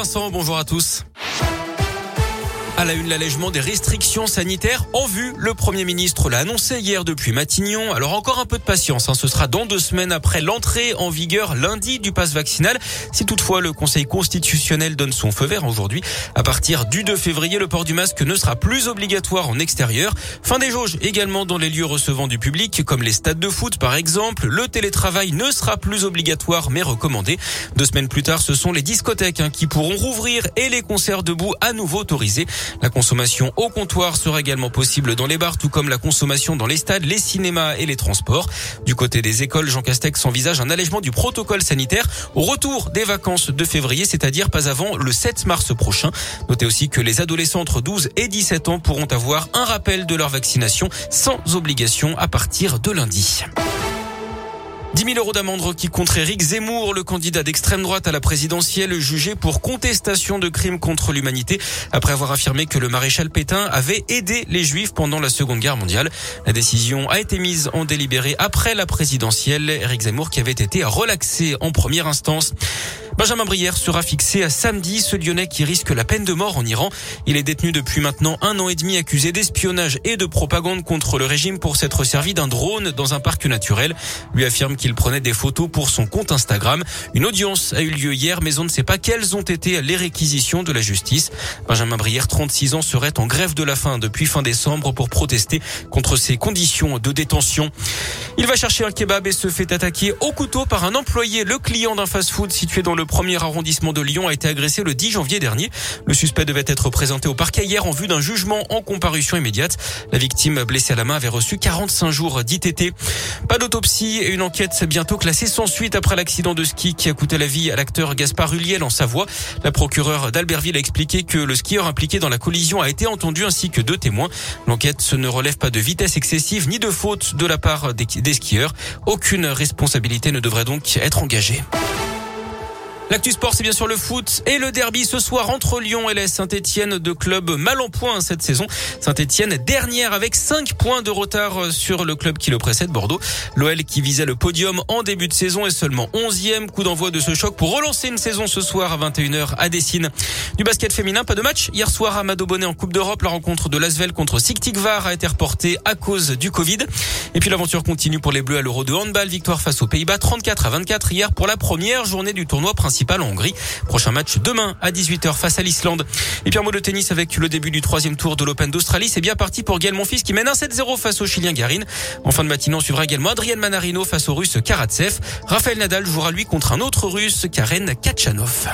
Vincent, bonjour à tous. À la une, l'allègement des restrictions sanitaires en vue. Le Premier ministre l'a annoncé hier depuis Matignon. Alors encore un peu de patience. Hein. Ce sera dans deux semaines après l'entrée en vigueur lundi du pass vaccinal. Si toutefois le Conseil constitutionnel donne son feu vert aujourd'hui, à partir du 2 février, le port du masque ne sera plus obligatoire en extérieur. Fin des jauges également dans les lieux recevant du public, comme les stades de foot par exemple. Le télétravail ne sera plus obligatoire mais recommandé. Deux semaines plus tard, ce sont les discothèques hein, qui pourront rouvrir et les concerts debout à nouveau autorisés. La consommation au comptoir sera également possible dans les bars, tout comme la consommation dans les stades, les cinémas et les transports. Du côté des écoles, Jean Castex envisage un allègement du protocole sanitaire au retour des vacances de février, c'est-à-dire pas avant le 7 mars prochain. Notez aussi que les adolescents entre 12 et 17 ans pourront avoir un rappel de leur vaccination sans obligation à partir de lundi. 10 000 euros d'amende qui contre Éric Zemmour, le candidat d'extrême droite à la présidentielle, jugé pour contestation de crimes contre l'humanité, après avoir affirmé que le maréchal Pétain avait aidé les Juifs pendant la Seconde Guerre mondiale. La décision a été mise en délibéré après la présidentielle. Éric Zemmour qui avait été relaxé en première instance. Benjamin Brière sera fixé à samedi, ce Lyonnais qui risque la peine de mort en Iran. Il est détenu depuis maintenant un an et demi accusé d'espionnage et de propagande contre le régime pour s'être servi d'un drone dans un parc naturel. Lui affirme qu'il prenait des photos pour son compte Instagram. Une audience a eu lieu hier, mais on ne sait pas quelles ont été les réquisitions de la justice. Benjamin Brière, 36 ans, serait en grève de la faim depuis fin décembre pour protester contre ces conditions de détention. Il va chercher un kebab et se fait attaquer au couteau par un employé. Le client d'un fast-food situé dans le premier arrondissement de Lyon a été agressé le 10 janvier dernier. Le suspect devait être présenté au parquet hier en vue d'un jugement en comparution immédiate. La victime blessée à la main avait reçu 45 jours d'ITT. Pas d'autopsie et une enquête bientôt classée sans suite après l'accident de ski qui a coûté la vie à l'acteur Gaspard Huliel en Savoie. La procureure d'Albertville a expliqué que le skieur impliqué dans la collision a été entendu ainsi que deux témoins. L'enquête ne relève pas de vitesse excessive ni de faute de la part des skieurs. Aucune responsabilité ne devrait donc être engagée. L'actu sport, c'est bien sûr le foot et le derby ce soir entre Lyon et la Saint-Etienne, de club mal en point cette saison. Saint-Etienne dernière avec 5 points de retard sur le club qui le précède, Bordeaux. L'OL qui visait le podium en début de saison est seulement 11e. Coup d'envoi de ce choc pour relancer une saison ce soir à 21h à Dessine. Du basket féminin, pas de match. Hier soir à Bonnet en Coupe d'Europe, la rencontre de Lasvel contre Siktikvar a été reportée à cause du Covid. Et puis l'aventure continue pour les Bleus à l'Euro de handball. Victoire face aux Pays-Bas 34 à 24 hier pour la première journée du tournoi principal en Hongrie. Prochain match demain à 18h face à l'Islande. Et puis un mot de tennis avec le début du troisième tour de l'Open d'Australie. C'est bien parti pour Gaël Monfils qui mène un 7-0 face au Chilien Garin. En fin de matinée, on suivra également Adrien Manarino face au Russe Karatsev. Raphaël Nadal jouera lui contre un autre Russe, Karen Kachanov.